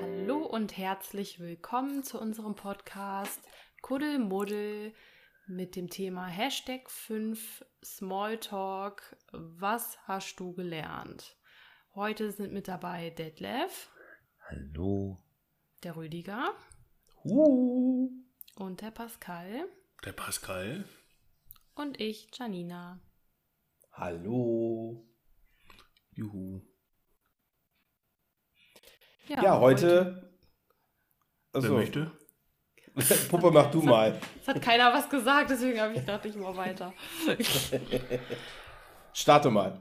Hallo und herzlich willkommen zu unserem Podcast Kuddelmuddel mit dem Thema Hashtag 5 Smalltalk. Was hast du gelernt? Heute sind mit dabei Detlef, Hallo. der Rüdiger Uh. und der Pascal Der Pascal. Und ich, Janina. Hallo. Juhu. Ja, heute. Wer Also, möchte? Puppe, mach du mal. Es hat keiner was gesagt, deswegen habe ich gedacht, ich mal weiter. Starte mal.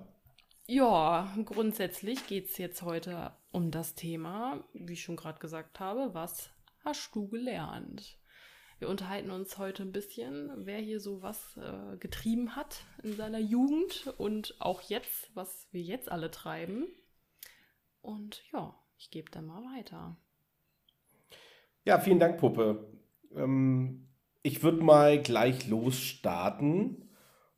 Ja, grundsätzlich geht es jetzt heute um das Thema, wie ich schon gerade gesagt habe, was hast du gelernt? Wir unterhalten uns heute ein bisschen, wer hier so was äh, getrieben hat in seiner Jugend und auch jetzt, was wir jetzt alle treiben. Und ja, ich gebe dann mal weiter. Ja, vielen Dank, Puppe. Ähm, ich würde mal gleich losstarten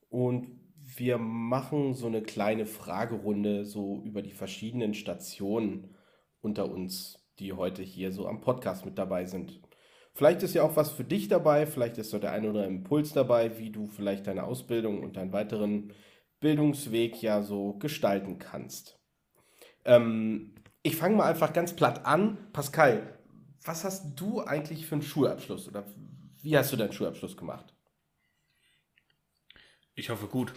und wir machen so eine kleine Fragerunde so über die verschiedenen Stationen unter uns, die heute hier so am Podcast mit dabei sind. Vielleicht ist ja auch was für dich dabei, vielleicht ist so der ein oder andere Impuls dabei, wie du vielleicht deine Ausbildung und deinen weiteren Bildungsweg ja so gestalten kannst. Ähm, ich fange mal einfach ganz platt an. Pascal, was hast du eigentlich für einen Schulabschluss oder wie hast du deinen Schulabschluss gemacht? Ich hoffe gut.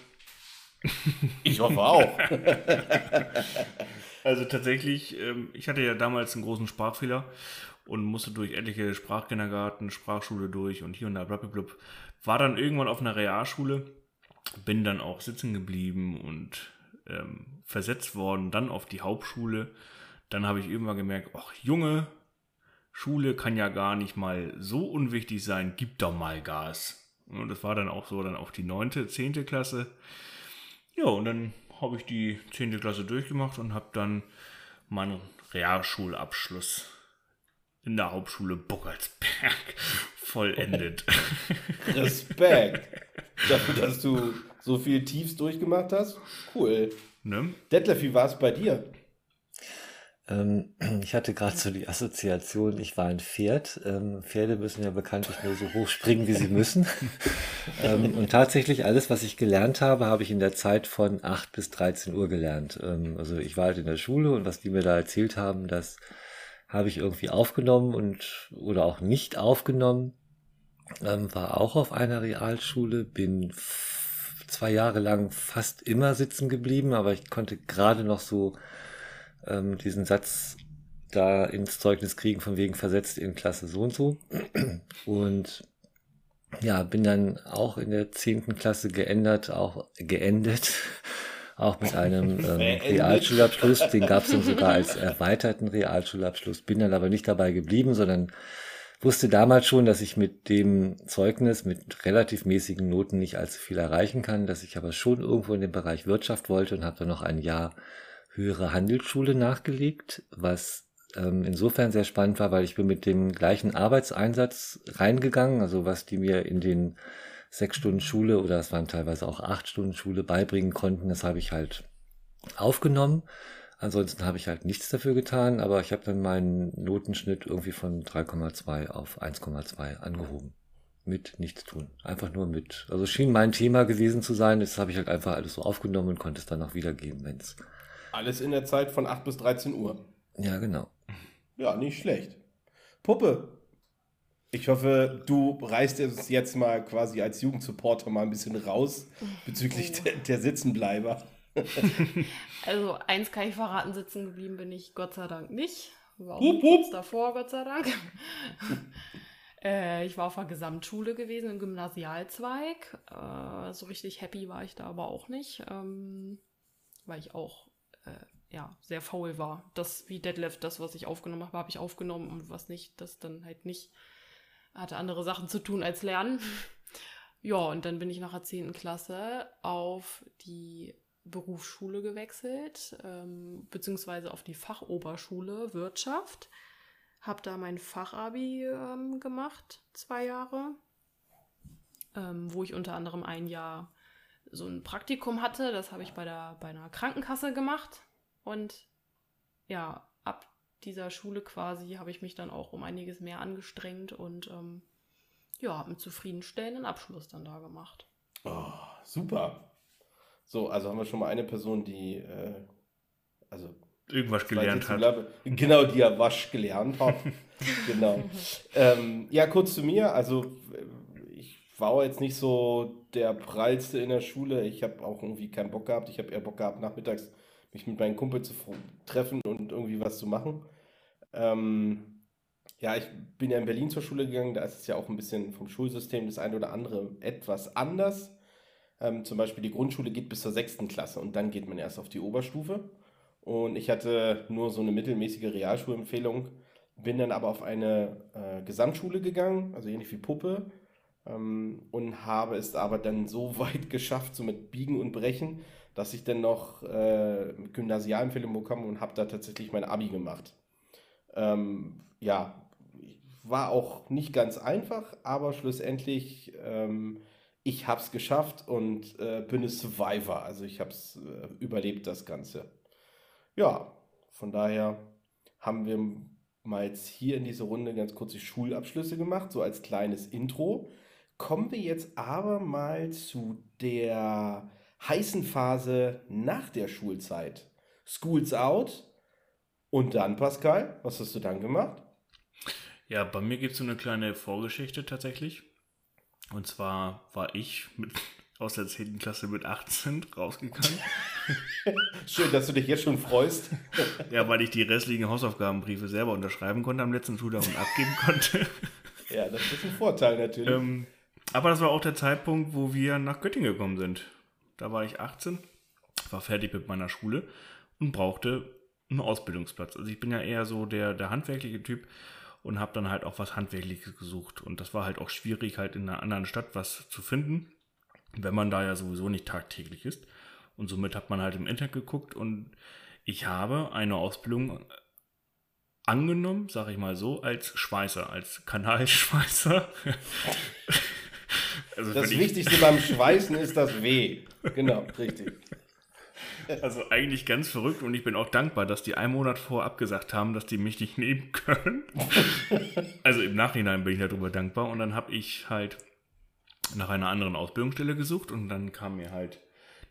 Ich hoffe auch. Also tatsächlich, ähm, ich hatte ja damals einen großen Sprachfehler und musste durch etliche Sprachkindergarten, Sprachschule durch und hier und da blablabla. War dann irgendwann auf einer Realschule, bin dann auch sitzen geblieben und ähm, versetzt worden, dann auf die Hauptschule. Dann habe ich irgendwann gemerkt, ach Junge, Schule kann ja gar nicht mal so unwichtig sein, gib doch mal Gas. Und das war dann auch so dann auf die neunte, zehnte Klasse. Ja, und dann habe ich die 10. Klasse durchgemacht und habe dann meinen Realschulabschluss in der Hauptschule Buckertsberg vollendet. Respekt. Dafür, dass du so viel Tiefs durchgemacht hast. Cool. ne? Detlef, wie war es bei dir? Ähm, ich hatte gerade so die Assoziation, ich war ein Pferd. Ähm, Pferde müssen ja bekanntlich nur so hoch springen, wie sie müssen. ähm, und tatsächlich alles, was ich gelernt habe, habe ich in der Zeit von 8 bis 13 Uhr gelernt. Also ich war halt in der Schule und was die mir da erzählt haben, das habe ich irgendwie aufgenommen und oder auch nicht aufgenommen. Ähm, war auch auf einer Realschule, bin zwei Jahre lang fast immer sitzen geblieben, aber ich konnte gerade noch so ähm, diesen Satz da ins Zeugnis kriegen, von wegen versetzt in Klasse so und so. Und ja, bin dann auch in der zehnten Klasse geändert, auch geendet, auch mit einem ähm. Realschulabschluss. Den gab es dann sogar als erweiterten Realschulabschluss. Bin dann aber nicht dabei geblieben, sondern wusste damals schon, dass ich mit dem Zeugnis mit relativ mäßigen Noten nicht allzu viel erreichen kann, dass ich aber schon irgendwo in den Bereich Wirtschaft wollte und habe dann noch ein Jahr höhere Handelsschule nachgelegt, was ähm, insofern sehr spannend war, weil ich bin mit dem gleichen Arbeitseinsatz reingegangen, also was die mir in den sechs Stunden Schule oder es waren teilweise auch acht Stunden Schule beibringen konnten, das habe ich halt aufgenommen. Ansonsten habe ich halt nichts dafür getan, aber ich habe dann meinen Notenschnitt irgendwie von 3,2 auf 1,2 angehoben. Mit nichts tun. Einfach nur mit. Also es schien mein Thema gewesen zu sein. Das habe ich halt einfach alles so aufgenommen und konnte es dann auch wiedergeben, wenn es. Alles in der Zeit von 8 bis 13 Uhr. Ja, genau. Ja, nicht schlecht. Puppe, ich hoffe, du reißt es jetzt mal quasi als Jugendsupporter mal ein bisschen raus bezüglich Oh. der, der Sitzenbleiber. Also eins kann ich verraten, sitzen geblieben bin ich Gott sei Dank nicht. War auch Hup, davor, Gott sei Dank. äh, ich war auf der Gesamtschule gewesen, im Gymnasialzweig. Äh, so richtig happy war ich da aber auch nicht, ähm, weil ich auch äh, ja, sehr faul war. Das, wie Deadlift, das, was ich aufgenommen habe, habe ich aufgenommen und was nicht, das dann halt nicht. Hatte andere Sachen zu tun als lernen. Ja, und dann bin ich nach der 10. Klasse auf die Berufsschule gewechselt, ähm, beziehungsweise auf die Fachoberschule Wirtschaft. Habe da mein Fachabi ähm, gemacht, zwei Jahre, ähm, wo ich unter anderem ein Jahr so ein Praktikum hatte. Das habe ich bei, der, bei einer Krankenkasse gemacht. Und ja, dieser Schule quasi habe ich mich dann auch um einiges mehr angestrengt und ähm, ja, habe einen zufriedenstellenden Abschluss dann da gemacht. Oh, super. So, also haben wir schon mal eine Person, die äh, also irgendwas gelernt hat. Bleibe, genau, die ja wasch gelernt hat. genau. ähm, ja, kurz zu mir. Also ich war jetzt nicht so der prallste in der Schule. Ich habe auch irgendwie keinen Bock gehabt. Ich habe eher Bock gehabt, nachmittags mich mit meinen Kumpel zu treffen und irgendwie was zu machen. Ähm, ja, ich bin ja in Berlin zur Schule gegangen. Da ist es ja auch ein bisschen vom Schulsystem das eine oder andere etwas anders. Ähm, zum Beispiel die Grundschule geht bis zur sechsten Klasse und dann geht man erst auf die Oberstufe. Und ich hatte nur so eine mittelmäßige Realschulempfehlung, bin dann aber auf eine äh, Gesamtschule gegangen, also ähnlich wie Puppe, ähm, und habe es aber dann so weit geschafft, so mit Biegen und Brechen, dass ich dann noch äh, Gymnasialempfehlung bekomme und habe da tatsächlich mein Abi gemacht. Ähm, ja, war auch nicht ganz einfach, aber schlussendlich ähm, ich habe es geschafft und äh, bin ein Survivor. Also ich habe es äh, überlebt, das Ganze. Ja, von daher haben wir mal jetzt hier in dieser Runde ganz kurz die Schulabschlüsse gemacht, so als kleines Intro. Kommen wir jetzt aber mal zu der heißen Phase nach der Schulzeit. Schools out. Und dann, Pascal, was hast du dann gemacht? Ja, bei mir gibt es so eine kleine Vorgeschichte tatsächlich. Und zwar war ich mit, aus der 10. Klasse mit 18 rausgegangen. Schön, dass du dich jetzt schon freust. ja, weil ich die restlichen Hausaufgabenbriefe selber unterschreiben konnte am letzten Schultag und abgeben konnte. ja, das ist ein Vorteil natürlich. Ähm, aber das war auch der Zeitpunkt, wo wir nach Göttingen gekommen sind. Da war ich 18, war fertig mit meiner Schule und brauchte einen Ausbildungsplatz. Also ich bin ja eher so der, der handwerkliche Typ und habe dann halt auch was Handwerkliches gesucht. Und das war halt auch schwierig, halt in einer anderen Stadt was zu finden, wenn man da ja sowieso nicht tagtäglich ist. Und somit hat man halt im Internet geguckt und ich habe eine Ausbildung angenommen, sage ich mal so, als Schweißer, als Kanalschweißer. also das Wichtigste beim Schweißen ist das W. Genau, richtig. Also eigentlich ganz verrückt und ich bin auch dankbar, dass die einen Monat vor abgesagt haben, dass die mich nicht nehmen können. also im Nachhinein bin ich darüber dankbar und dann habe ich halt nach einer anderen Ausbildungsstelle gesucht und dann kam mir halt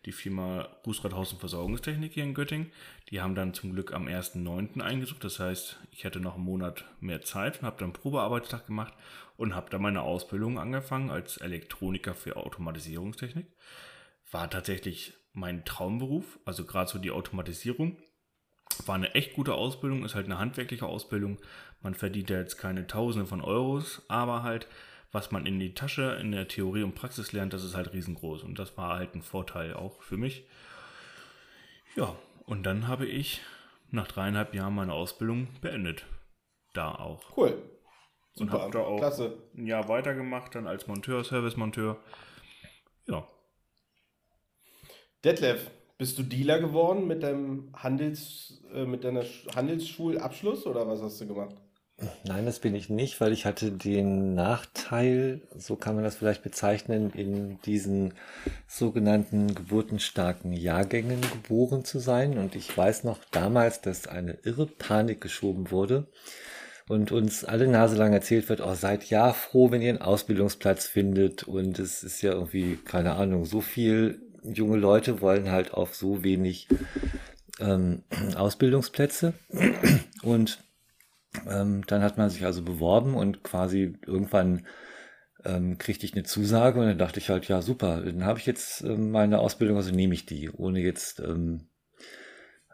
die Firma Rußradhaus und Versorgungstechnik hier in Göttingen. Die haben dann zum Glück am 1.9. eingesucht. Das heißt, ich hatte noch einen Monat mehr Zeit und habe dann Probearbeitstag gemacht und habe dann meine Ausbildung angefangen als Elektroniker für Automatisierungstechnik. War tatsächlich mein Traumberuf, also gerade so die Automatisierung. War eine echt gute Ausbildung, ist halt eine handwerkliche Ausbildung. Man verdient ja jetzt keine Tausende von Euros, aber halt, was man in die Tasche, in der Theorie und Praxis lernt, das ist halt riesengroß. Und das war halt ein Vorteil auch für mich. Ja, und dann habe ich nach dreieinhalb Jahren meine Ausbildung beendet. Da auch. Cool. Super, und habe da auch klasse. ein Jahr weitergemacht, dann als Monteur, Servicemonteur. Ja, Detlef, bist du Dealer geworden mit deinem Handels, äh, mit deiner Handelsschulabschluss oder was hast du gemacht? Nein, das bin ich nicht, weil ich hatte den Nachteil, so kann man das vielleicht bezeichnen, in diesen sogenannten geburtenstarken Jahrgängen geboren zu sein. Und ich weiß noch damals, dass eine irre Panik geschoben wurde und uns alle Nase lang erzählt wird, oh, seid ja froh, wenn ihr einen Ausbildungsplatz findet. Und es ist ja irgendwie, keine Ahnung, so viel junge Leute wollen halt auf so wenig ähm, Ausbildungsplätze. Und ähm, dann hat man sich also beworben und quasi irgendwann ähm, kriegte ich eine Zusage und dann dachte ich halt, ja super, dann habe ich jetzt ähm, meine Ausbildung, also nehme ich die, ohne jetzt ähm,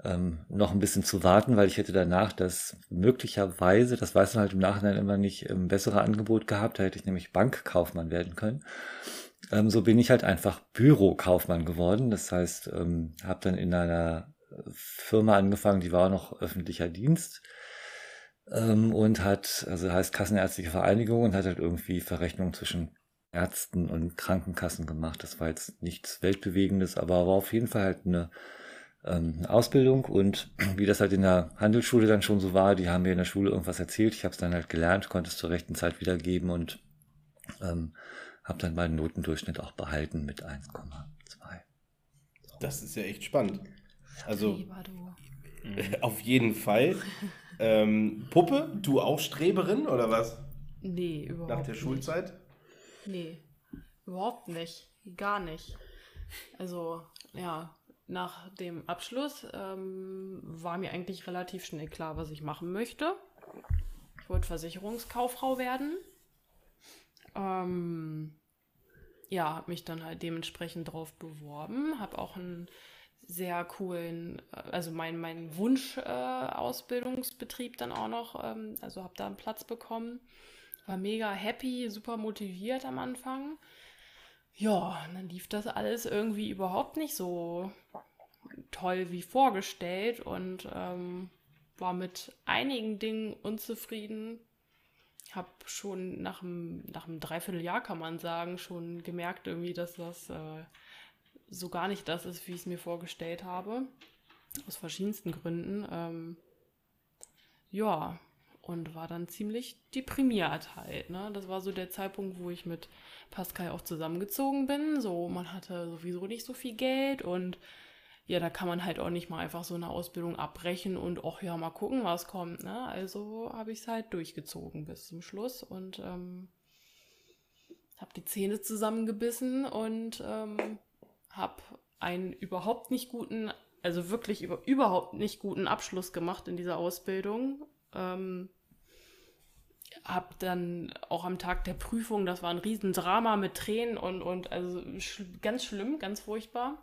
ähm, noch ein bisschen zu warten, weil ich hätte danach das möglicherweise, das weiß man halt im Nachhinein immer nicht, ähm, bessere Angebot gehabt, da hätte ich nämlich Bankkaufmann werden können ähm, so bin ich halt einfach Bürokaufmann geworden. Das heißt, ähm, habe dann in einer Firma angefangen, die war noch öffentlicher Dienst ähm, und hat, also heißt Kassenärztliche Vereinigung und hat halt irgendwie Verrechnungen zwischen Ärzten und Krankenkassen gemacht. Das war jetzt nichts Weltbewegendes, aber war auf jeden Fall halt eine, ähm, Ausbildung und wie das halt in der Handelsschule dann schon so war, die haben mir in der Schule irgendwas erzählt, ich habe es dann halt gelernt, konnte es zur rechten Zeit wiedergeben und ähm, habe dann meinen Notendurchschnitt auch behalten mit 1,2. Das ist ja echt spannend. Also auf jeden Fall. ähm, Puppe, du auch Streberin oder was? Nee, überhaupt Nach der nicht. Schulzeit? Nee, überhaupt nicht. Gar nicht. Also, ja, nach dem Abschluss ähm, war mir eigentlich relativ schnell klar, was ich machen möchte. Ich wollte Versicherungskauffrau werden. Ähm, ja, habe mich dann halt dementsprechend drauf beworben, habe auch einen sehr coolen, äh, also mein, mein Wunsch-Ausbildungsbetrieb äh, dann auch noch, ähm, also habe da einen Platz bekommen. War mega happy, super motiviert am Anfang. Ja, dann lief das alles irgendwie überhaupt nicht so toll wie vorgestellt und ähm, war mit einigen Dingen unzufrieden. Hab schon nach einem, nach einem Dreivierteljahr, kann man sagen, schon gemerkt irgendwie, dass das äh, so gar nicht das ist, wie ich es mir vorgestellt habe. Aus verschiedensten Gründen. Ähm, ja, und war dann ziemlich deprimiert halt. Ne? Das war so der Zeitpunkt, wo ich mit Pascal auch zusammengezogen bin. So, man hatte sowieso nicht so viel Geld und ja, da kann man halt auch nicht mal einfach so eine Ausbildung abbrechen und auch ja mal gucken, was kommt. Ne? Also habe ich es halt durchgezogen bis zum Schluss und ähm, habe die Zähne zusammengebissen und ähm, habe einen überhaupt nicht guten, also wirklich über, überhaupt nicht guten Abschluss gemacht in dieser Ausbildung. Ähm, hab dann auch am Tag der Prüfung, das war ein Riesendrama mit Tränen und, und also sch ganz schlimm, ganz furchtbar.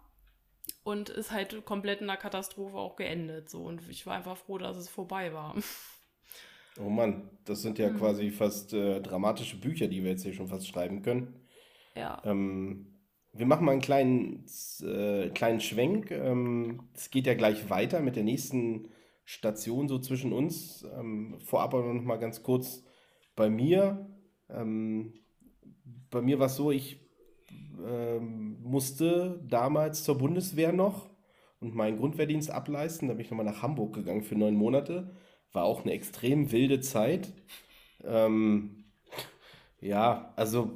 Und ist halt komplett in einer Katastrophe auch geendet. So. Und ich war einfach froh, dass es vorbei war. Oh Mann, das sind ja Mhm. quasi fast äh, dramatische Bücher, die wir jetzt hier schon fast schreiben können. Ja. Ähm, wir machen mal einen kleinen, äh, kleinen Schwenk. Ähm, es geht ja gleich weiter mit der nächsten Station so zwischen uns. Ähm, vorab aber noch mal ganz kurz bei mir. Ähm, bei mir war es so, ich ähm, musste damals zur Bundeswehr noch und meinen Grundwehrdienst ableisten. Da bin ich nochmal nach Hamburg gegangen für neun Monate. War auch eine extrem wilde Zeit. Ähm, ja, also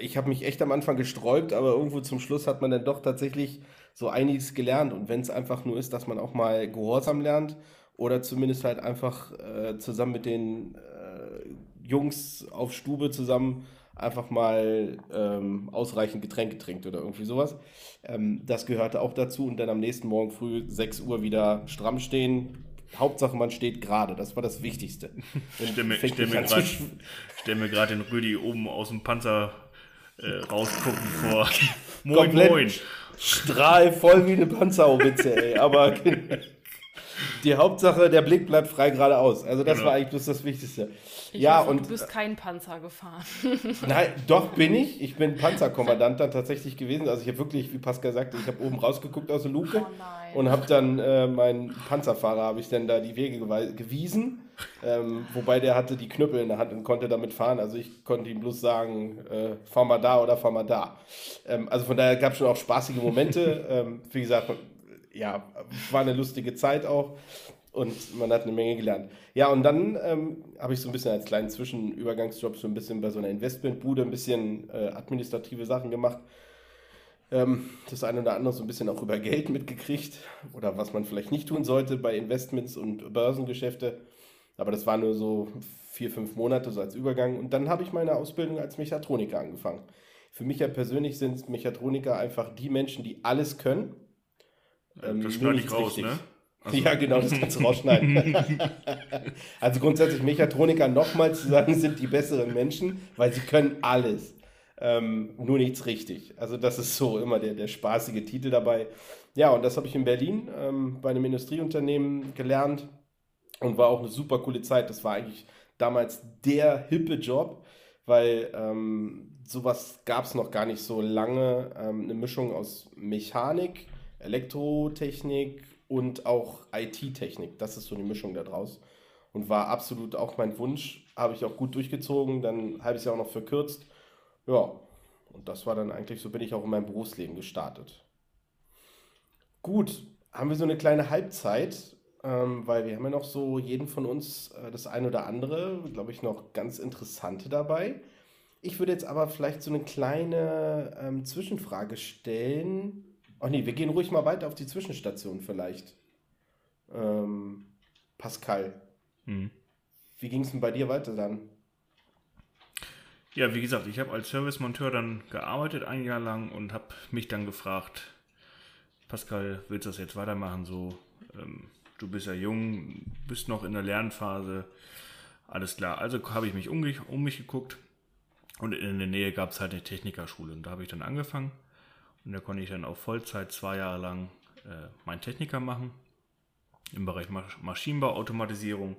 ich habe mich echt am Anfang gesträubt, aber irgendwo zum Schluss hat man dann doch tatsächlich so einiges gelernt. Und wenn es einfach nur ist, dass man auch mal Gehorsam lernt oder zumindest halt einfach äh, zusammen mit den äh, Jungs auf Stube zusammen einfach mal ähm, ausreichend Getränke trinkt oder irgendwie sowas. Ähm, das gehörte auch dazu und dann am nächsten Morgen früh 6 Uhr wieder stramm stehen. Hauptsache, man steht gerade. Das war das Wichtigste. Ich stelle mir, stell gerade den Rüdi oben aus dem Panzer äh, rausgucken vor. moin, Komplett moin. strahlvoll wie eine Panzerhaubitze, ey. Aber die Hauptsache, der Blick bleibt frei geradeaus. Also das Genau. war eigentlich bloß das Wichtigste. Ich ja, hoffe, und du bist kein Panzer gefahren. Nein, doch bin ich. Ich bin Panzerkommandant dann tatsächlich gewesen. Also ich habe wirklich, wie Pascal sagte, ich habe oben rausgeguckt aus der Luke Oh nein. und habe dann äh, meinen Panzerfahrer, habe ich dann da die Wege gewiesen. Ähm, wobei der hatte die Knüppel in der Hand und konnte damit fahren. Also ich konnte ihm bloß sagen, äh, fahr mal da oder fahr mal da. Ähm, also von daher gab es schon auch spaßige Momente. ähm, wie gesagt, ja, war eine lustige Zeit auch. Und man hat eine Menge gelernt. Ja, und dann ähm, habe ich so ein bisschen als kleinen Zwischenübergangsjob so ein bisschen bei so einer Investmentbude ein bisschen äh, administrative Sachen gemacht. Ähm, das eine oder andere so ein bisschen auch über Geld mitgekriegt oder was man vielleicht nicht tun sollte bei Investments und Börsengeschäfte. Aber das war nur so vier, fünf Monate so als Übergang. Und dann habe ich meine Ausbildung als Mechatroniker angefangen. Für mich ja persönlich sind Mechatroniker einfach die Menschen, die alles können. Ähm, das nur schneide ich nichts raus, richtig. ne? Ja, genau, das kannst du rausschneiden. also grundsätzlich Mechatroniker nochmal zu sagen, sind die besseren Menschen, weil sie können alles. Ähm, nur nichts richtig. Also das ist so immer der, der spaßige Titel dabei. Ja, und das habe ich in Berlin ähm, bei einem Industrieunternehmen gelernt und war auch eine super coole Zeit. Das war eigentlich damals der hippe Job, weil ähm, sowas gab es noch gar nicht so lange. Ähm, eine Mischung aus Mechanik, Elektrotechnik und auch IT-Technik. Das ist so eine Mischung da draus. Und war absolut auch mein Wunsch. Habe ich auch gut durchgezogen, dann ein halbes Jahr auch noch verkürzt. Ja, und das war dann eigentlich, so bin ich auch in meinem Berufsleben gestartet. Gut, haben wir so eine kleine Halbzeit, ähm, weil wir haben ja noch so jeden von uns äh, das ein oder andere, glaube ich, noch ganz interessante dabei. Ich würde jetzt aber vielleicht so eine kleine ähm, Zwischenfrage stellen. Ach nee, wir gehen ruhig mal weiter auf die Zwischenstation vielleicht. Ähm, Pascal, Hm. wie ging es denn bei dir weiter dann? Ja, wie gesagt, ich habe als Servicemonteur dann gearbeitet ein Jahr lang und habe mich dann gefragt, Pascal, willst du das jetzt weitermachen so? Ähm, du bist ja jung, bist noch in der Lernphase. Alles klar. Also habe ich mich um, mich um mich geguckt und in der Nähe gab es halt eine Technikerschule und da habe ich dann angefangen und da konnte ich dann auf Vollzeit zwei Jahre lang äh, meinen Techniker machen. Im Bereich Masch Maschinenbau, Automatisierung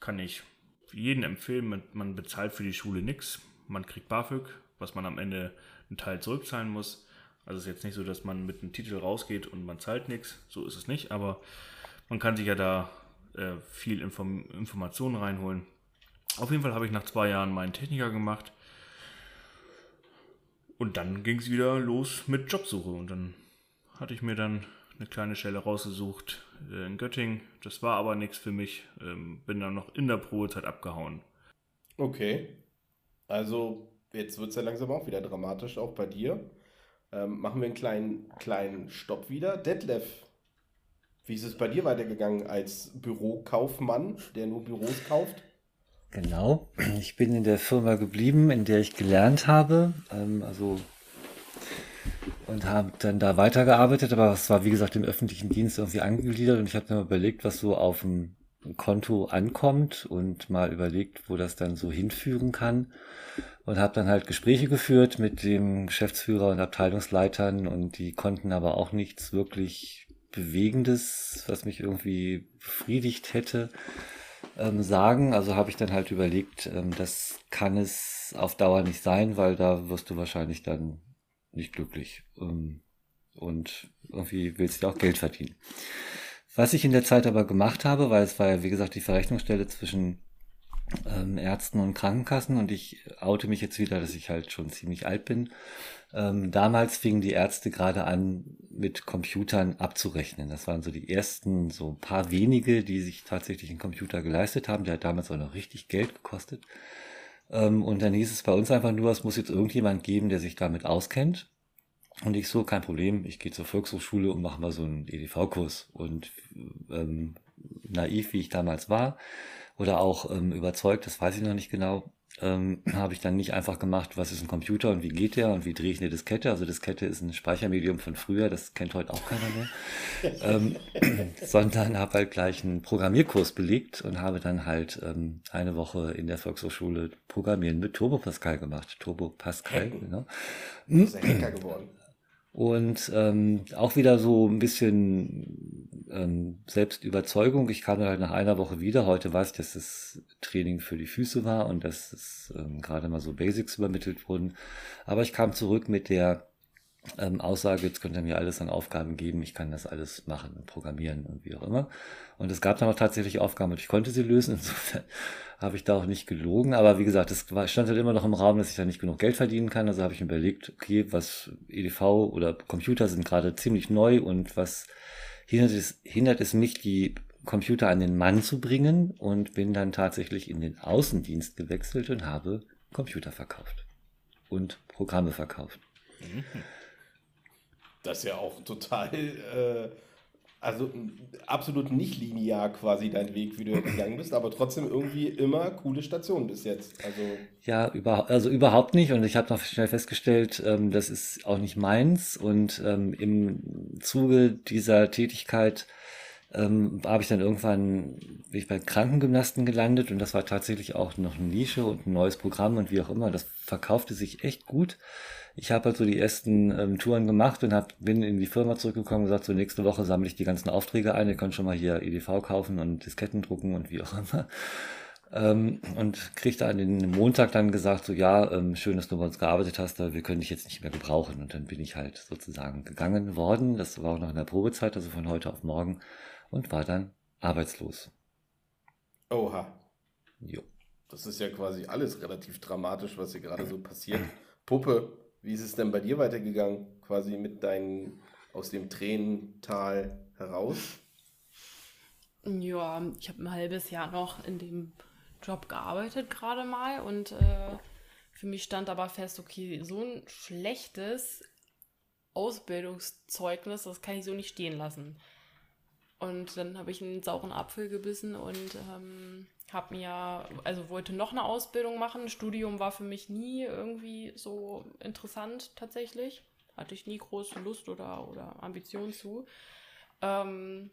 kann ich jeden empfehlen. Man, man bezahlt für die Schule nichts. Man kriegt BAföG, was man am Ende einen Teil zurückzahlen muss. Also es ist jetzt nicht so, dass man mit einem Titel rausgeht und man zahlt nichts. So ist es nicht. Aber man kann sich ja da äh, viel Inform Informationen reinholen. Auf jeden Fall habe ich nach zwei Jahren meinen Techniker gemacht. Und dann ging es wieder los mit Jobsuche. Und dann hatte ich mir dann eine kleine Stelle rausgesucht äh, in Göttingen. Das war aber nichts für mich. Ähm, bin dann noch in der Probezeit abgehauen. Okay. Also, jetzt wird es ja langsam auch wieder dramatisch, auch bei dir. Ähm, machen wir einen kleinen, kleinen Stopp wieder. Detlef, wie ist es bei dir weitergegangen als Bürokaufmann, der nur Büros kauft? Genau. Ich bin in der Firma geblieben, in der ich gelernt habe. Ähm, also und habe dann da weitergearbeitet, aber es war wie gesagt im öffentlichen Dienst irgendwie angegliedert und ich habe mir überlegt, was so auf dem Konto ankommt und mal überlegt, wo das dann so hinführen kann und habe dann halt Gespräche geführt mit dem Geschäftsführer und Abteilungsleitern und die konnten aber auch nichts wirklich Bewegendes, was mich irgendwie befriedigt hätte, ähm, sagen. Also habe ich dann halt überlegt, ähm, das kann es auf Dauer nicht sein, weil da wirst du wahrscheinlich dann nicht glücklich. Ähm, und irgendwie willst du auch Geld verdienen. Was ich in der Zeit aber gemacht habe, weil es war ja wie gesagt die Verrechnungsstelle zwischen ähm, Ärzten und Krankenkassen und ich oute mich jetzt wieder, dass ich halt schon ziemlich alt bin. Ähm, damals fingen die Ärzte gerade an, mit Computern abzurechnen. Das waren so die ersten, so ein paar wenige, die sich tatsächlich einen Computer geleistet haben. Der hat damals auch noch richtig Geld gekostet. Ähm, und dann hieß es bei uns einfach nur, es muss jetzt irgendjemand geben, der sich damit auskennt. Und ich so, kein Problem, ich gehe zur Volkshochschule und mache mal so einen EDV-Kurs. Und ähm, naiv, wie ich damals war, oder auch ähm, überzeugt, das weiß ich noch nicht genau, ähm, habe ich dann nicht einfach gemacht, was ist ein Computer und wie geht der und wie drehe ich eine Diskette. Also Diskette ist ein Speichermedium von früher, das kennt heute auch keiner mehr. ähm, sondern habe halt gleich einen Programmierkurs belegt und habe dann halt ähm, eine Woche in der Volkshochschule Programmieren mit Turbo Pascal gemacht. Turbo Pascal, genau. Du bist ein Hacker geworden. Und ähm, auch wieder so ein bisschen ähm, Selbstüberzeugung. Ich kam dann halt nach einer Woche wieder. Heute weiß ich, dass das Training für die Füße war und dass es ähm, gerade mal so Basics übermittelt wurden. Aber ich kam zurück mit der ähm, Aussage, jetzt könnt ihr mir alles an Aufgaben geben, ich kann das alles machen und programmieren und wie auch immer. Und es gab dann auch tatsächlich Aufgaben und ich konnte sie lösen. Insofern habe ich da auch nicht gelogen. Aber wie gesagt, es stand halt immer noch im Raum, dass ich da nicht genug Geld verdienen kann. Also habe ich mir überlegt, okay, was EDV oder Computer sind gerade ziemlich neu und was hindert es, hindert es mich, die Computer an den Mann zu bringen und bin dann tatsächlich in den Außendienst gewechselt und habe Computer verkauft und Programme verkauft. Das ist ja auch total, äh, also absolut nicht linear quasi dein Weg, wie du gegangen bist, aber trotzdem irgendwie immer coole Station bis jetzt. Also, Ja, über, also überhaupt nicht. Und ich habe noch schnell festgestellt, ähm, das ist auch nicht meins. Und ähm, im Zuge dieser Tätigkeit ähm, habe ich dann irgendwann, bin ich bei Krankengymnasten gelandet und das war tatsächlich auch noch eine Nische und ein neues Programm und wie auch immer. Das verkaufte sich echt gut. Ich habe halt so die ersten ähm, Touren gemacht und hab, bin in die Firma zurückgekommen und gesagt, so nächste Woche sammle ich die ganzen Aufträge ein. Ihr könnt schon mal hier EDV kaufen und Disketten drucken und wie auch immer. Ähm, und kriegte an den Montag dann gesagt, so ja, ähm, schön, dass du bei uns gearbeitet hast, aber wir können dich jetzt nicht mehr gebrauchen. Und dann bin ich halt sozusagen gegangen worden. Das war auch noch in der Probezeit, also von heute auf morgen und war dann arbeitslos. oha. Jo. Das ist ja quasi alles relativ dramatisch, was hier gerade so passiert. Puppe, wie ist es denn bei dir weitergegangen? Quasi mit deinen aus dem Tränental heraus? Ja, ich habe ein halbes Jahr noch in dem Job gearbeitet gerade mal und äh, für mich stand aber fest, okay, so ein schlechtes Ausbildungszeugnis, das kann ich so nicht stehen lassen. Und dann habe ich einen sauren Apfel gebissen und ähm, habe mir, also wollte noch eine Ausbildung machen. Studium war für mich nie irgendwie so interessant tatsächlich. Hatte ich nie große Lust oder, oder Ambition zu. Ähm,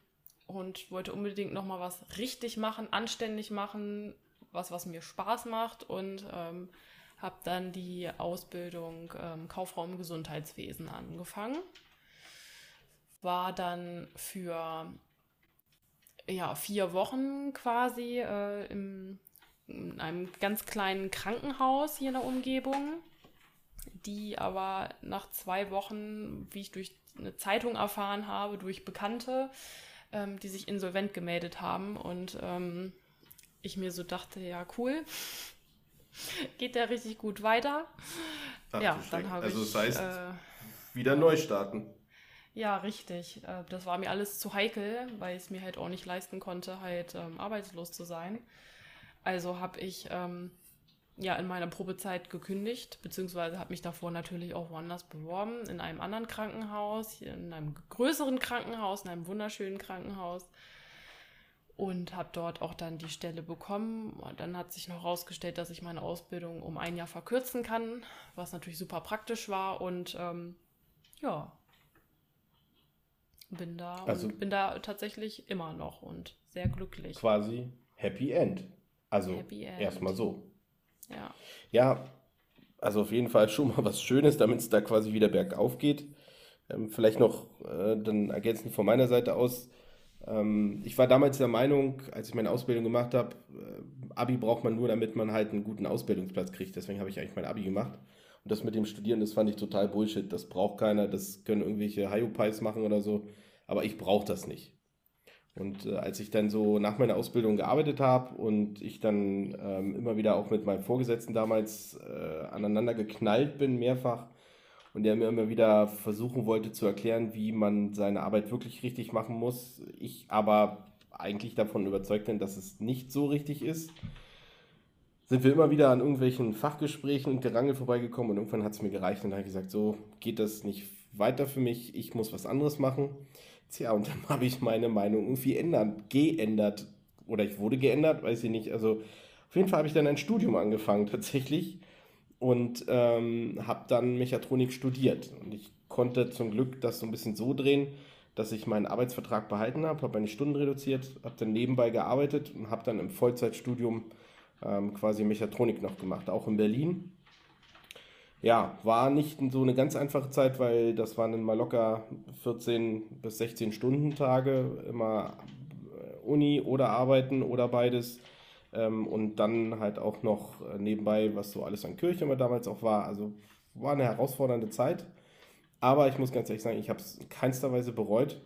und wollte unbedingt nochmal was richtig machen, anständig machen, was, was mir Spaß macht und ähm, habe dann die Ausbildung ähm, Kauffrau Gesundheitswesen angefangen. War dann für ja, vier Wochen quasi äh, im, in einem ganz kleinen Krankenhaus hier in der Umgebung, die aber nach zwei Wochen, wie ich durch eine Zeitung erfahren habe, durch Bekannte, ähm, die sich insolvent gemeldet haben und ähm, ich mir so dachte, ja cool, geht der richtig gut weiter. Ach, ja, dann habe also ich. Also das heißt, äh, wieder neu starten. Ja, richtig. Äh, das war mir alles zu heikel, weil ich es mir halt auch nicht leisten konnte, halt ähm, arbeitslos zu sein. Also habe ich ähm, ja in meiner Probezeit gekündigt, beziehungsweise habe mich davor natürlich auch woanders beworben, in einem anderen Krankenhaus, in einem größeren Krankenhaus, in einem wunderschönen Krankenhaus. Und habe dort auch dann die Stelle bekommen. Und dann hat sich noch herausgestellt, dass ich meine Ausbildung um ein Jahr verkürzen kann, was natürlich super praktisch war. Und ähm, ja, bin da Also- und bin da tatsächlich immer noch und sehr glücklich. Quasi Happy End. Also erstmal so. Ja. Ja, also auf jeden Fall schon mal was Schönes, damit es da quasi wieder bergauf geht. Ähm, vielleicht noch äh, dann ergänzend von meiner Seite aus. Ähm, ich war damals der Meinung, als ich meine Ausbildung gemacht habe, äh, Abi braucht man nur, damit man halt einen guten Ausbildungsplatz kriegt. Deswegen habe ich eigentlich mein Abi gemacht. Und das mit dem Studieren, das fand ich total Bullshit. Das braucht keiner, das können irgendwelche Hayupais machen oder so. Aber ich brauche das nicht. Und äh, als ich dann so nach meiner Ausbildung gearbeitet habe und ich dann ähm, immer wieder auch mit meinem Vorgesetzten damals äh, aneinander geknallt bin, mehrfach, und der mir immer wieder versuchen wollte zu erklären, wie man seine Arbeit wirklich richtig machen muss, ich aber eigentlich davon überzeugt bin, dass es nicht so richtig ist, sind wir immer wieder an irgendwelchen Fachgesprächen und Gerangel vorbeigekommen und irgendwann hat es mir gereicht und dann habe ich gesagt, so geht das nicht weiter für mich, ich muss was anderes machen. Tja, und dann habe ich meine Meinung irgendwie ändern, geändert. Oder ich wurde geändert, weiß ich nicht. Also auf jeden Fall habe ich dann ein Studium angefangen tatsächlich und ähm, habe dann Mechatronik studiert. Und ich konnte zum Glück das so ein bisschen so drehen, dass ich meinen Arbeitsvertrag behalten habe, habe meine Stunden reduziert, habe dann nebenbei gearbeitet und habe dann im Vollzeitstudium ähm, quasi Mechatronik noch gemacht, auch in Berlin. Ja, war nicht so eine ganz einfache Zeit, weil das waren dann mal locker 14 bis 16 Stunden Tage, immer äh, Uni oder Arbeiten oder beides. Ähm, und dann halt auch noch äh, nebenbei, was so alles an Kirche immer damals auch war. Also war eine herausfordernde Zeit. Aber ich muss ganz ehrlich sagen, ich habe es in keinster Weise bereut.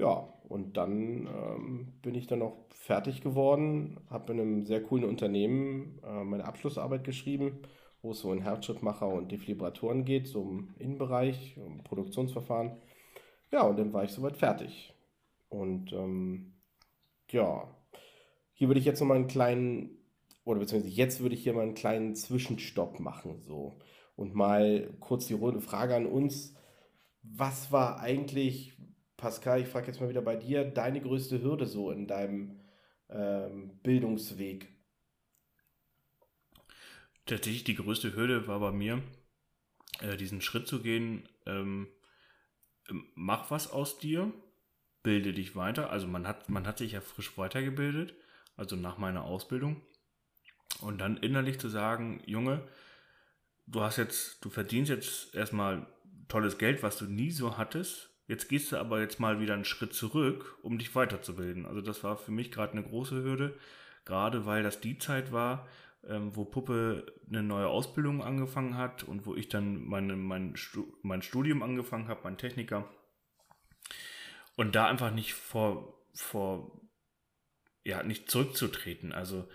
Ja, und dann ähm, bin ich dann auch fertig geworden, habe in einem sehr coolen Unternehmen äh, meine Abschlussarbeit geschrieben, wo es so in Herzschrittmacher und Defibrillatoren geht, so im Innenbereich, um Produktionsverfahren. Ja, und dann war ich soweit fertig. Und ähm, ja, hier würde ich jetzt nochmal einen kleinen, oder beziehungsweise jetzt würde ich hier mal einen kleinen Zwischenstopp machen, so. Und mal kurz die runde Frage an uns. Was war eigentlich, Pascal, ich frage jetzt mal wieder bei dir, deine größte Hürde so in deinem ähm, Bildungsweg? Tatsächlich die größte Hürde war bei mir, äh, diesen Schritt zu gehen, ähm, mach was aus dir, bilde dich weiter. Also man hat, man hat sich ja frisch weitergebildet, also nach meiner Ausbildung. Und dann innerlich zu sagen, Junge, du hast jetzt, du verdienst jetzt erstmal tolles Geld, was du nie so hattest. Jetzt gehst du aber jetzt mal wieder einen Schritt zurück, um dich weiterzubilden. Also das war für mich gerade eine große Hürde, gerade weil das die Zeit war, ähm, wo Puppe eine neue Ausbildung angefangen hat und wo ich dann meine, mein, mein Studium angefangen habe, mein Techniker. Und da einfach nicht vor, vor, ja, nicht zurückzutreten. Also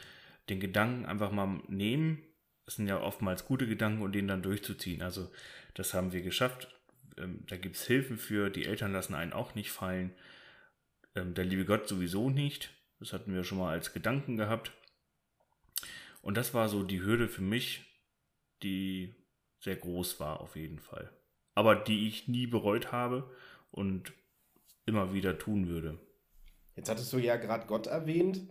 den Gedanken einfach mal nehmen. Das sind ja oftmals gute Gedanken und den dann durchzuziehen. Also das haben wir geschafft. Ähm, da gibt es Hilfen für. Die Eltern lassen einen auch nicht fallen. Ähm, der liebe Gott sowieso nicht. Das hatten wir schon mal als Gedanken gehabt. Und das war so die Hürde für mich, die sehr groß war auf jeden Fall. aber die ich nie bereut habe und immer wieder tun würde. Jetzt hattest du ja gerade Gott erwähnt.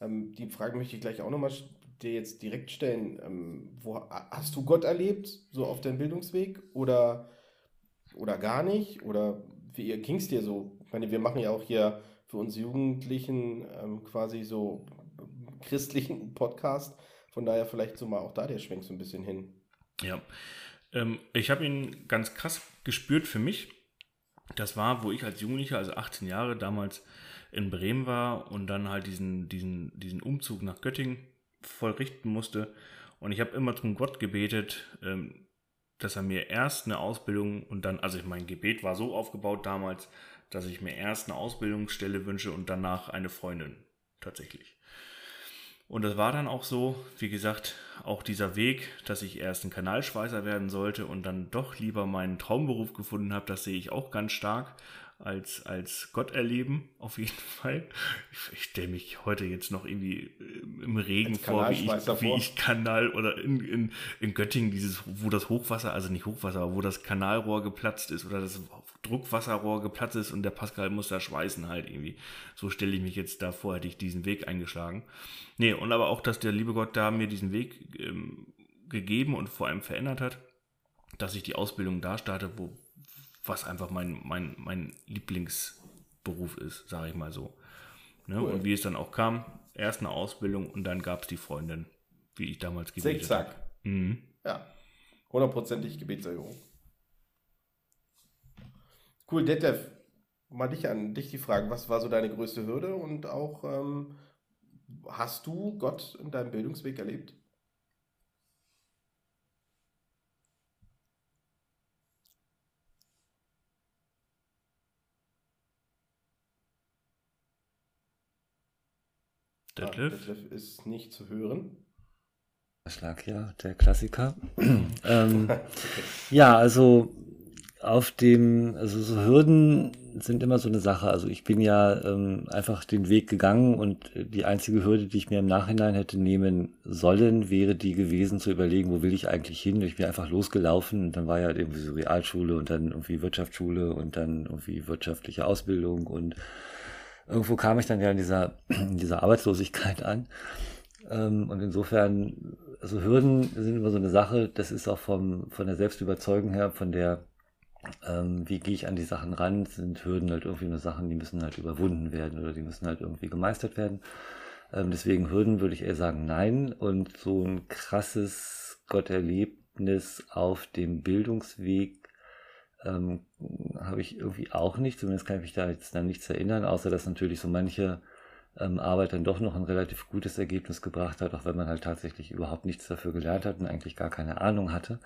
Ähm, die Frage möchte ich gleich auch nochmal dir jetzt direkt stellen. Ähm, wo, hast du Gott erlebt, so auf deinem Bildungsweg oder, oder gar nicht? Oder wie ging es dir so? Ich meine, wir machen ja auch hier für uns Jugendlichen ähm, quasi so christlichen Podcast. Von daher vielleicht so mal auch da der Schwenk so ein bisschen hin. Ja, ähm, ich habe ihn ganz krass gespürt für mich. Das war, wo ich als Jugendlicher, also 18 Jahre damals in Bremen war und dann halt diesen, diesen, diesen Umzug nach Göttingen vollrichten musste. Und ich habe immer zum Gott gebetet, ähm, dass er mir erst eine Ausbildung und dann, also mein Gebet war so aufgebaut damals, dass ich mir erst eine Ausbildungsstelle wünsche und danach eine Freundin tatsächlich. Und das war dann auch so, wie gesagt, auch dieser Weg, dass ich erst ein Kanalschweißer werden sollte und dann doch lieber meinen Traumberuf gefunden habe, das sehe ich auch ganz stark als, als Gott erleben, auf jeden Fall. Ich, ich stelle mich heute jetzt noch irgendwie äh, im Regen vor wie, ich, wie ich Kanal oder in, in, in Göttingen, dieses, wo das Hochwasser, also nicht Hochwasser, aber wo das Kanalrohr geplatzt ist oder das Druckwasserrohr geplatzt ist und der Pascal muss da schweißen halt irgendwie. So stelle ich mich jetzt da vor, hätte ich diesen Weg eingeschlagen. Nee, und aber auch, dass der liebe Gott da mir diesen Weg ähm, gegeben und vor allem verändert hat, dass ich die Ausbildung da starte, wo, was einfach mein, mein, mein Lieblingsberuf ist, sage ich mal so. Ne? Cool. Und wie es dann auch kam, erst eine Ausbildung und dann gab es die Freundin, wie ich damals gebetet habe. Mhm. Ja, hundertprozentig Gebetserhörung. Cool, Detlef, mal dich an dich die Frage, was war so deine größte Hürde und auch ähm, hast du Gott in deinem Bildungsweg erlebt? Detlef? Ah, Detlef ist nicht zu hören. Schlag ja, der Klassiker. ähm, ja, also auf dem, also so Hürden sind immer so eine Sache. Also ich bin ja ähm, einfach den Weg gegangen und die einzige Hürde, die ich mir im Nachhinein hätte nehmen sollen, wäre die gewesen zu überlegen, wo will ich eigentlich hin. Ich bin einfach losgelaufen und dann war ja irgendwie so Realschule und dann irgendwie Wirtschaftsschule und dann irgendwie wirtschaftliche Ausbildung und irgendwo kam ich dann ja in dieser, in dieser Arbeitslosigkeit an. Ähm, und insofern, also Hürden sind immer so eine Sache, das ist auch vom, von der Selbstüberzeugung her, von der, ähm, wie gehe ich an die Sachen ran, sind Hürden halt irgendwie nur Sachen, die müssen halt überwunden werden oder die müssen halt irgendwie gemeistert werden. Ähm, deswegen Hürden würde ich eher sagen nein. Und so ein krasses Gotterlebnis auf dem Bildungsweg ähm, habe ich irgendwie auch nicht. Zumindest kann ich mich da jetzt dann nichts erinnern, außer dass natürlich so manche ähm, Arbeit dann doch noch ein relativ gutes Ergebnis gebracht hat, auch wenn man halt tatsächlich überhaupt nichts dafür gelernt hat und eigentlich gar keine Ahnung hatte.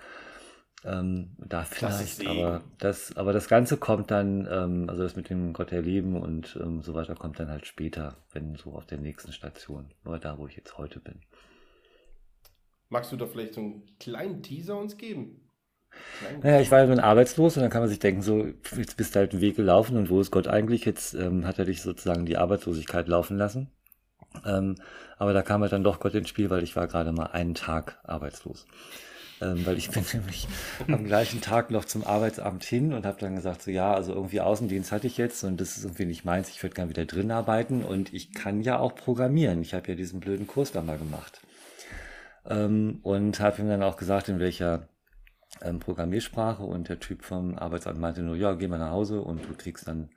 Ähm, da vielleicht, aber das, aber das Ganze kommt dann, ähm, also das mit dem Gott erleben und ähm, so weiter kommt dann halt später, wenn so auf der nächsten Station, nur da, wo ich jetzt heute bin. Magst du da vielleicht so einen kleinen Teaser uns geben? Naja, ich war ja dann arbeitslos und dann kann man sich denken, so, jetzt bist du halt einen Weg gelaufen und wo ist Gott eigentlich? Jetzt ähm, hat er dich sozusagen die Arbeitslosigkeit laufen lassen. Ähm, aber da kam halt dann doch Gott ins Spiel, weil ich war gerade mal einen Tag arbeitslos. Ähm, weil ich bin nämlich am gleichen Tag noch zum Arbeitsamt hin und habe dann gesagt, so ja, also irgendwie Außendienst hatte ich jetzt und das ist irgendwie nicht meins, ich würde gerne wieder drin arbeiten und ich kann ja auch programmieren. Ich habe ja diesen blöden Kurs da mal gemacht. Ähm, und habe ihm dann auch gesagt, in welcher ähm, Programmiersprache und der Typ vom Arbeitsamt meinte nur, ja, geh mal nach Hause und du kriegst dann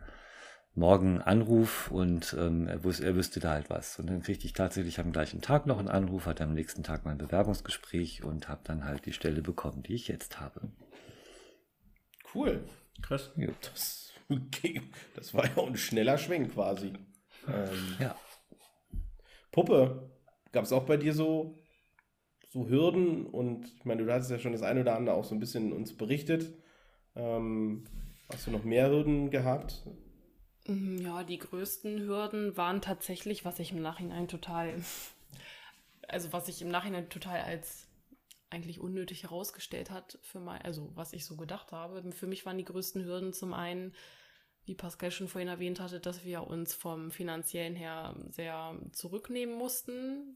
morgen einen Anruf und ähm, er, wus er wüsste da halt was. Und dann kriegte ich tatsächlich am gleichen Tag noch einen Anruf, hatte am nächsten Tag mein Bewerbungsgespräch und habe dann halt die Stelle bekommen, die ich jetzt habe. Cool. Krass. Ja. Das, okay. das war ja auch ein schneller Schwenk quasi. Ähm, ja. Puppe, gab es auch bei dir so so Hürden und ich meine, du hast ja schon das eine oder andere auch so ein bisschen uns berichtet. Ähm, hast du noch mehr Hürden gehabt? Mhm, ja, die größten Hürden waren tatsächlich, was ich im Nachhinein total, also was ich im Nachhinein total als eigentlich unnötig herausgestellt hat für mein, also was ich so gedacht habe. Für mich waren die größten Hürden zum einen, wie Pascal schon vorhin erwähnt hatte, dass wir uns vom finanziellen her sehr zurücknehmen mussten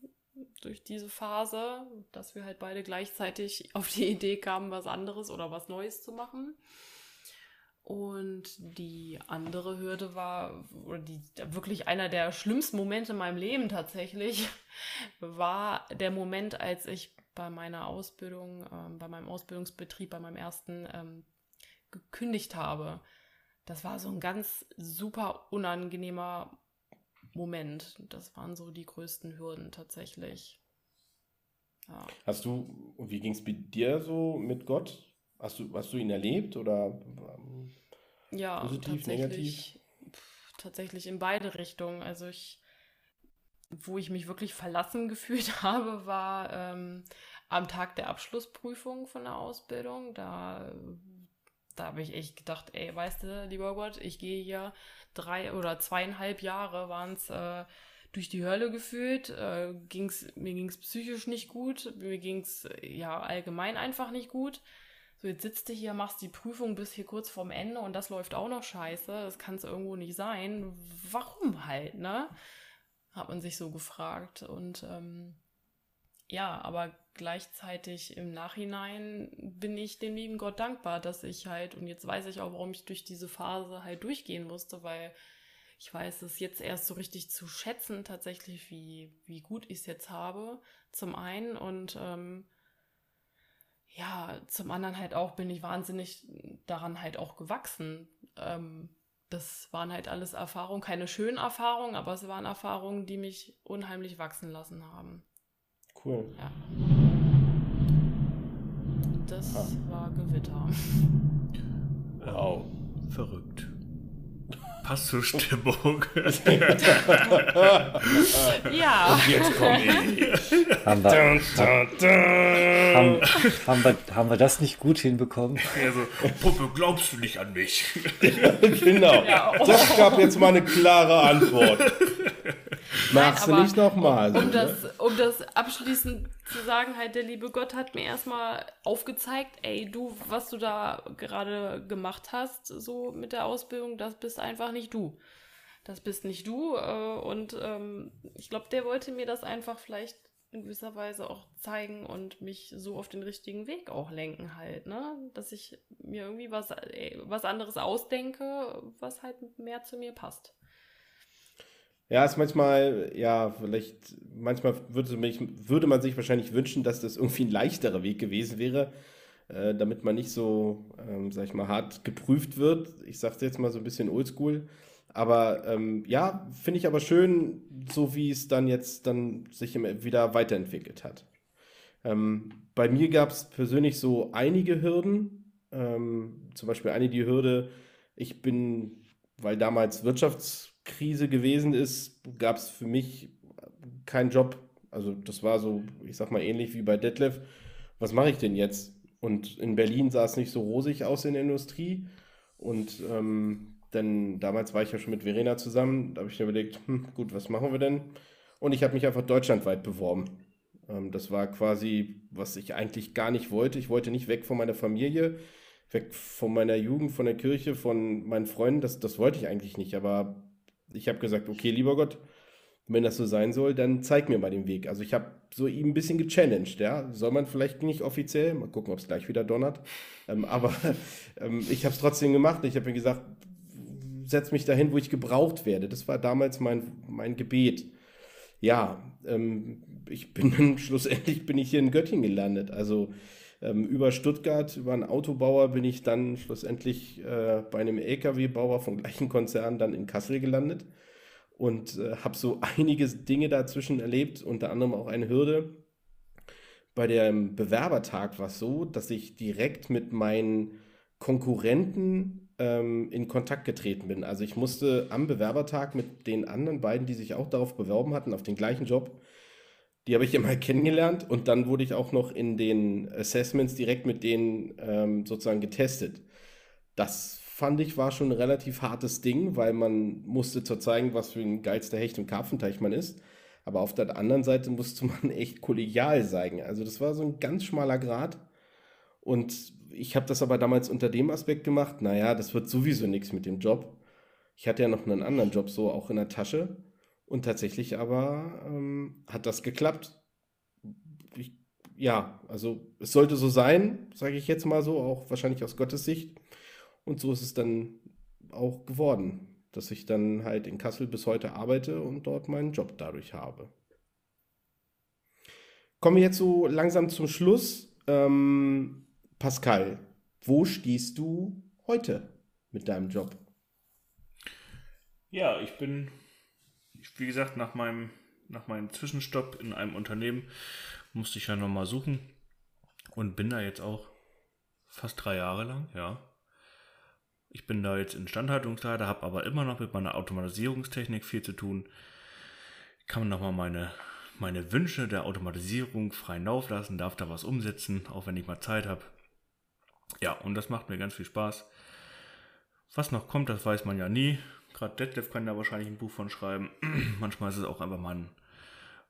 durch diese Phase, dass wir halt beide gleichzeitig auf die Idee kamen, was anderes oder was Neues zu machen. Und die andere Hürde war, oder die, wirklich einer der schlimmsten Momente in meinem Leben tatsächlich, war der Moment, als ich bei meiner Ausbildung, ähm, bei meinem Ausbildungsbetrieb, bei meinem ersten ähm, gekündigt habe. Das war so ein ganz super unangenehmer Moment. Das waren so die größten Hürden tatsächlich. Ja. Hast du, wie ging es bei dir so mit Gott? Hast du, hast du ihn erlebt oder ja, positiv, negativ? Pf, tatsächlich in beide Richtungen. Also ich, wo ich mich wirklich verlassen gefühlt habe, war ähm, am Tag der Abschlussprüfung von der Ausbildung. Da, da habe ich echt gedacht, ey, weißt du, lieber Gott, ich gehe hier drei oder zweieinhalb Jahre waren es äh, durch die Hölle gefühlt. Äh, ging's, mir ging es psychisch nicht gut, mir ging es ja allgemein einfach nicht gut. So, jetzt sitzt du hier, machst die Prüfung bis hier kurz vorm Ende und das läuft auch noch scheiße. Das kann es irgendwo nicht sein. Warum halt, ne? Hat man sich so gefragt. Und ähm, ja, aber gleichzeitig im Nachhinein bin ich dem lieben Gott dankbar, dass ich halt, und jetzt weiß ich auch, warum ich durch diese Phase halt durchgehen musste, weil ich weiß es jetzt erst so richtig zu schätzen, tatsächlich, wie, wie gut ich es jetzt habe, zum einen. Und ähm, ja, zum anderen halt auch bin ich wahnsinnig daran halt auch gewachsen. Ähm, das waren halt alles Erfahrungen, keine schönen Erfahrungen, aber es waren Erfahrungen, die mich unheimlich wachsen lassen haben. Cool. Ja. Das ah. war Gewitter. Wow. Verrückt passt zur Stimmung. ja. Und jetzt komme ich. Haben wir, dun, dun, dun. Haben, haben, wir, haben wir das nicht gut hinbekommen? Also, Puppe, glaubst du nicht an mich? genau. Ja, oh. Das gab jetzt mal eine klare Antwort. Machst du nicht nochmal. Um, um, das, um das abschließend zu sagen, halt, der liebe Gott hat mir erstmal aufgezeigt, ey, du, was du da gerade gemacht hast, so mit der Ausbildung, das bist einfach nicht du. Das bist nicht du. Äh, und ähm, ich glaube, der wollte mir das einfach vielleicht in gewisser Weise auch zeigen und mich so auf den richtigen Weg auch lenken halt, ne? Dass ich mir irgendwie was, ey, was anderes ausdenke, was halt mehr zu mir passt. Ja, ist manchmal, ja, vielleicht, manchmal würde, mich, würde man sich wahrscheinlich wünschen, dass das irgendwie ein leichterer Weg gewesen wäre, äh, damit man nicht so, ähm, sag ich mal, hart geprüft wird. Ich sag's jetzt mal so ein bisschen oldschool. Aber ähm, ja, finde ich aber schön, so wie es dann jetzt dann sich wieder weiterentwickelt hat. Ähm, bei mir gab es persönlich so einige Hürden. Ähm, zum Beispiel eine die Hürde, ich bin, weil damals Wirtschafts Krise gewesen ist, gab es für mich keinen Job. Also das war so, ich sag mal ähnlich wie bei Detlef. Was mache ich denn jetzt? Und in Berlin sah es nicht so rosig aus in der Industrie. Und ähm, denn damals war ich ja schon mit Verena zusammen. Da habe ich mir überlegt, hm, gut, was machen wir denn? Und ich habe mich einfach deutschlandweit beworben. Ähm, das war quasi, was ich eigentlich gar nicht wollte. Ich wollte nicht weg von meiner Familie, weg von meiner Jugend, von der Kirche, von meinen Freunden. Das, das wollte ich eigentlich nicht. Aber ich habe gesagt, okay, lieber Gott, wenn das so sein soll, dann zeig mir mal den Weg. Also ich habe so ihm ein bisschen gechallenged, ja. Soll man vielleicht nicht offiziell, mal gucken, ob es gleich wieder donnert. Ähm, aber ähm, ich habe es trotzdem gemacht. Ich habe mir gesagt, setz mich dahin, wo ich gebraucht werde. Das war damals mein, mein Gebet. Ja, ähm, ich bin dann schlussendlich bin ich hier in Göttingen gelandet. Also ähm, über Stuttgart, über einen Autobauer bin ich dann schlussendlich äh, bei einem LKW-Bauer vom gleichen Konzern dann in Kassel gelandet und äh, habe so einige Dinge dazwischen erlebt, unter anderem auch eine Hürde. Bei dem Bewerbertag war es so, dass ich direkt mit meinen Konkurrenten ähm, in Kontakt getreten bin. Also ich musste am Bewerbertag mit den anderen beiden, die sich auch darauf beworben hatten, auf den gleichen Job, die habe ich immer kennengelernt und dann wurde ich auch noch in den Assessments direkt mit denen ähm, sozusagen getestet. Das fand ich war schon ein relativ hartes Ding, weil man musste zwar zeigen, was für ein geilster Hecht und Karpfenteich man ist, aber auf der anderen Seite musste man echt kollegial sein. Also das war so ein ganz schmaler Grad und ich habe das aber damals unter dem Aspekt gemacht, naja, das wird sowieso nichts mit dem Job. Ich hatte ja noch einen anderen Job so auch in der Tasche und tatsächlich aber ähm, hat das geklappt. Ich, ja, also es sollte so sein, sage ich jetzt mal so, auch wahrscheinlich aus Gottes Sicht. Und so ist es dann auch geworden, dass ich dann halt in Kassel bis heute arbeite und dort meinen Job dadurch habe. Kommen wir jetzt so langsam zum Schluss. Ähm, Pascal, wo stehst du heute mit deinem Job? Ja, ich bin, wie gesagt, nach meinem, nach meinem Zwischenstopp in einem Unternehmen musste ich ja nochmal suchen und bin da jetzt auch fast drei Jahre lang, ja. Ich bin da jetzt Instandhaltungsleiter, habe aber immer noch mit meiner Automatisierungstechnik viel zu tun. Kann nochmal meine, meine Wünsche der Automatisierung freien Lauf lassen, darf da was umsetzen, auch wenn ich mal Zeit habe. Ja, und das macht mir ganz viel Spaß. Was noch kommt, das weiß man ja nie. Gerade Detlef kann da wahrscheinlich ein Buch von schreiben. Manchmal ist es auch einfach mal ein,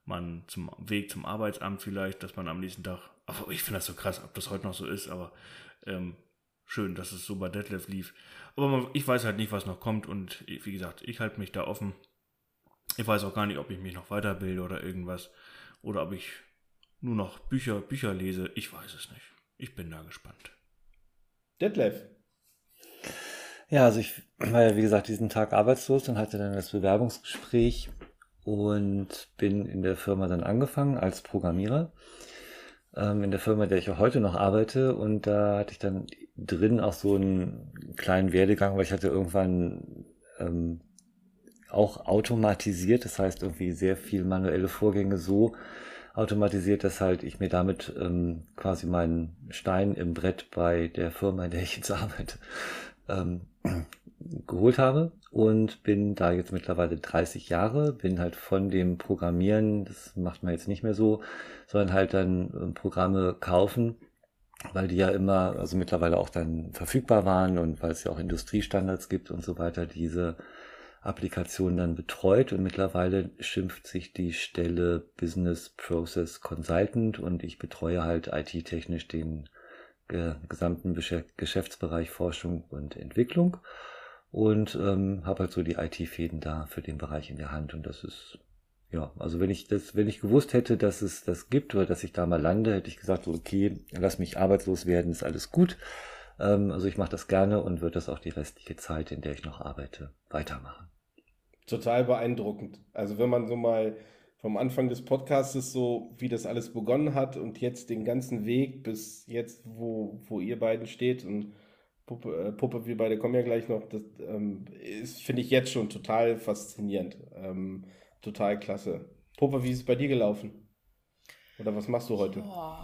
mal zum Weg zum Arbeitsamt vielleicht, dass man am nächsten Tag, aber ich finde das so krass, ob das heute noch so ist, aber ähm, schön, dass es so bei Detlef lief. Aber man, ich weiß halt nicht, was noch kommt und wie gesagt, ich halte mich da offen. Ich weiß auch gar nicht, ob ich mich noch weiterbilde oder irgendwas oder ob ich nur noch Bücher, Bücher lese. Ich weiß es nicht. Ich bin da gespannt. Detlef. Ja, also ich war ja wie gesagt diesen Tag arbeitslos und hatte dann das Bewerbungsgespräch und bin in der Firma dann angefangen als Programmierer. Ähm, in der Firma, in der ich auch heute noch arbeite und da hatte ich dann drin auch so einen kleinen Werdegang, weil ich hatte irgendwann ähm, auch automatisiert, das heißt irgendwie sehr viel manuelle Vorgänge so automatisiert, dass halt ich mir damit ähm, quasi meinen Stein im Brett bei der Firma, in der ich jetzt arbeite, ähm, geholt habe und bin da jetzt mittlerweile 30 Jahre, bin halt von dem Programmieren, das macht man jetzt nicht mehr so, sondern halt dann ähm, Programme kaufen, weil die ja immer, also mittlerweile auch dann verfügbar waren und weil es ja auch Industriestandards gibt und so weiter, diese Applikation dann betreut. Und mittlerweile schimpft sich die Stelle Business Process Consultant und ich betreue halt IT-technisch den äh, gesamten Geschäftsbereich Forschung und Entwicklung und ähm, habe halt so die IT-Fäden da für den Bereich in der Hand und das ist ja, also wenn ich das, wenn ich gewusst hätte, dass es das gibt oder dass ich da mal lande, hätte ich gesagt, okay, lass mich arbeitslos werden, ist alles gut. Ähm, also ich mache das gerne und würde das auch die restliche Zeit, in der ich noch arbeite, weitermachen total beeindruckend. Also wenn man so mal vom Anfang des Podcasts so, wie das alles begonnen hat und jetzt den ganzen Weg bis jetzt, wo, wo ihr beiden steht und Puppe, äh, Puppe, wir beide kommen ja gleich noch, das ähm, finde ich jetzt schon total faszinierend. Ähm, total klasse. Puppe, wie ist es bei dir gelaufen? Oder was machst du heute? Oh,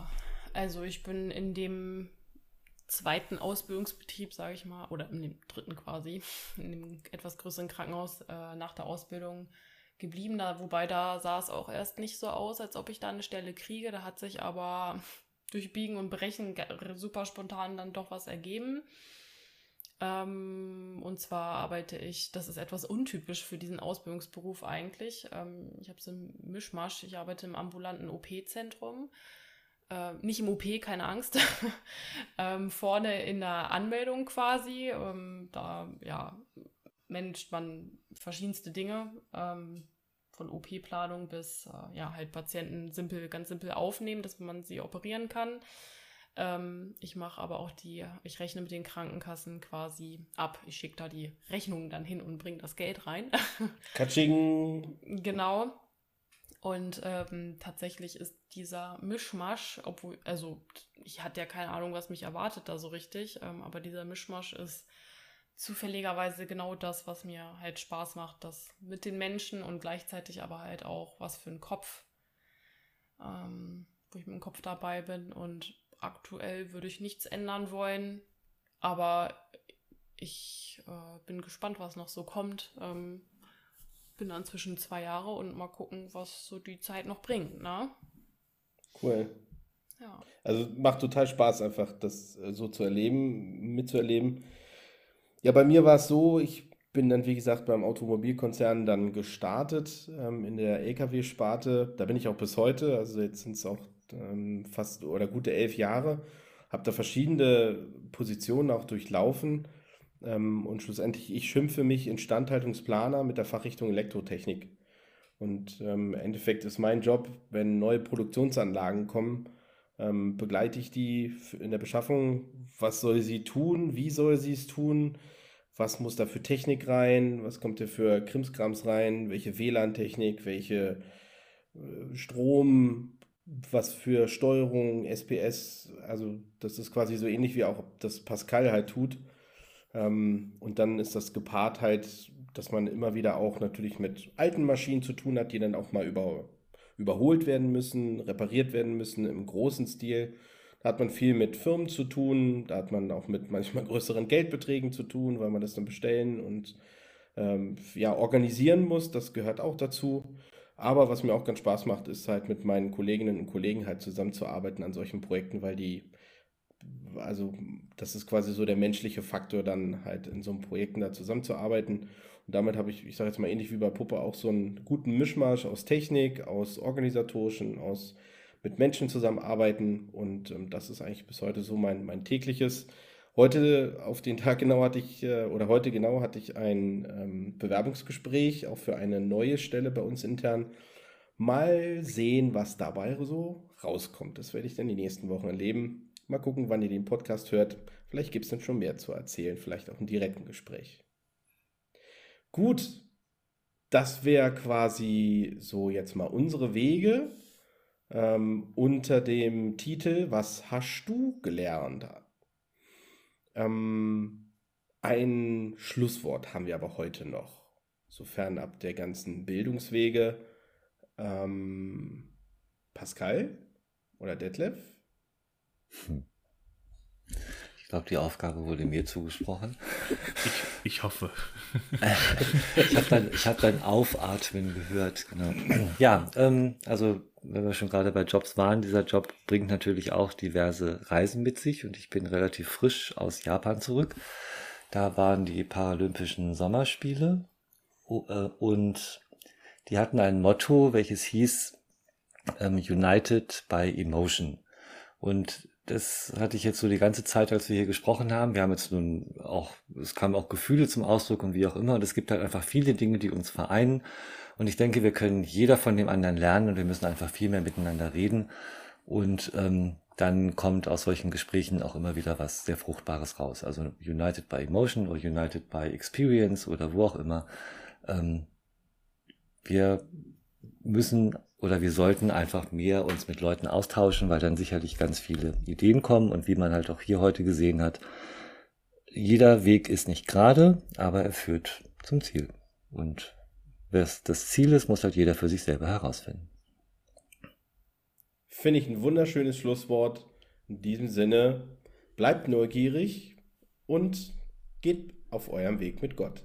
also ich bin in dem zweiten Ausbildungsbetrieb, sage ich mal, oder in dem dritten quasi, in dem etwas größeren Krankenhaus äh, nach der Ausbildung geblieben. Da, wobei da sah es auch erst nicht so aus, als ob ich da eine Stelle kriege. Da hat sich aber durch Biegen und Brechen super spontan dann doch was ergeben. Ähm, und zwar arbeite ich, das ist etwas untypisch für diesen Ausbildungsberuf eigentlich. Ähm, ich habe so einen Mischmasch. Ich arbeite im ambulanten OP-Zentrum äh, nicht im OP, keine Angst, ähm, vorne in der Anmeldung quasi. Ähm, da ja, managt man verschiedenste Dinge, ähm, von OP-Planung bis äh, ja, halt Patienten simpel, ganz simpel aufnehmen, dass man sie operieren kann. Ähm, ich mache aber auch die, ich rechne mit den Krankenkassen quasi ab. Ich schicke da die Rechnungen dann hin und bringe das Geld rein. Katsching. Genau. Und ähm, tatsächlich ist dieser Mischmasch, obwohl, also ich hatte ja keine Ahnung, was mich erwartet da so richtig, ähm, aber dieser Mischmasch ist zufälligerweise genau das, was mir halt Spaß macht, das mit den Menschen und gleichzeitig aber halt auch was für ein Kopf, ähm, wo ich mit dem Kopf dabei bin und aktuell würde ich nichts ändern wollen, aber ich äh, bin gespannt, was noch so kommt. Ähm, bin dann zwischen zwei Jahre und mal gucken, was so die Zeit noch bringt, ne? Cool. Ja. Also macht total Spaß, einfach das äh, so zu erleben, mitzuerleben. Ja, bei mir war es so, ich bin dann, wie gesagt, beim Automobilkonzern dann gestartet ähm, in der Lkw-Sparte. Da bin ich auch bis heute, also jetzt sind es auch ähm, fast oder gute elf Jahre. Habe da verschiedene Positionen auch durchlaufen ähm, und schlussendlich, ich schimpfe mich Instandhaltungsplaner mit der Fachrichtung Elektrotechnik. Und ähm, im Endeffekt ist mein Job, wenn neue Produktionsanlagen kommen, Ähm, begleite ich die in der Beschaffung? Was soll sie tun? Wie soll sie es tun? Was muss da für Technik rein? Was kommt da für Krimskrams rein? Welche WLAN-Technik? Welche äh, Strom? Was für Steuerung, SPS? Also, das ist quasi so ähnlich wie auch das Pascal halt tut. Ähm, und dann ist das gepaart halt, dass man immer wieder auch natürlich mit alten Maschinen zu tun hat, die dann auch mal über überholt werden müssen, repariert werden müssen im großen Stil. Da hat man viel mit Firmen zu tun, da hat man auch mit manchmal größeren Geldbeträgen zu tun, weil man das dann bestellen und ähm, ja, organisieren muss. Das gehört auch dazu. Aber was mir auch ganz Spaß macht, ist halt mit meinen Kolleginnen und Kollegen halt zusammenzuarbeiten an solchen Projekten, weil die, also das ist quasi so der menschliche Faktor, dann halt in so einem Projekten da zusammenzuarbeiten und damit habe ich, ich sage jetzt mal ähnlich wie bei Puppe, auch so einen guten Mischmasch aus Technik, aus organisatorischen, aus mit Menschen zusammenarbeiten. Und ähm, das ist eigentlich bis heute so mein, mein tägliches. Heute auf den Tag genau hatte ich, äh, oder heute genau hatte ich ein ähm, Bewerbungsgespräch, auch für eine neue Stelle bei uns intern. Mal sehen, was dabei so rauskommt. Das werde ich dann die nächsten Wochen erleben. Mal gucken, wann ihr den Podcast hört. Vielleicht gibt es dann schon mehr zu erzählen, vielleicht auch ein direkten Gespräch. Gut, das wäre quasi so jetzt mal unsere Wege ähm, unter dem Titel Was hast du gelernt? Ähm, ein Schlusswort haben wir aber heute noch, sofern ab der ganzen Bildungswege. Ähm, Pascal oder Detlef? Hm. Ich glaube, die Aufgabe wurde mir zugesprochen. Ich, ich hoffe. ich habe dann, hab dann Aufatmen gehört. Genau. Ja, ähm, also wenn wir schon gerade bei Jobs waren, dieser Job bringt natürlich auch diverse Reisen mit sich und ich bin relativ frisch aus Japan zurück. Da waren die Paralympischen Sommerspiele äh, und die hatten ein Motto, welches hieß ähm, United by Emotion. Und das hatte ich jetzt so die ganze Zeit, als wir hier gesprochen haben. Wir haben jetzt nun auch, es kamen auch Gefühle zum Ausdruck und wie auch immer. Und es gibt halt einfach viele Dinge, die uns vereinen. Und ich denke, wir können jeder von dem anderen lernen und wir müssen einfach viel mehr miteinander reden. Und ähm, dann kommt aus solchen Gesprächen auch immer wieder was sehr Fruchtbares raus. Also United by Emotion oder United by Experience oder wo auch immer. Ähm, wir müssen oder wir sollten einfach mehr uns mit Leuten austauschen, weil dann sicherlich ganz viele Ideen kommen und wie man halt auch hier heute gesehen hat, jeder Weg ist nicht gerade, aber er führt zum Ziel. Und was das Ziel ist, muss halt jeder für sich selber herausfinden. Finde ich ein wunderschönes Schlusswort. In diesem Sinne, bleibt neugierig und geht auf eurem Weg mit Gott.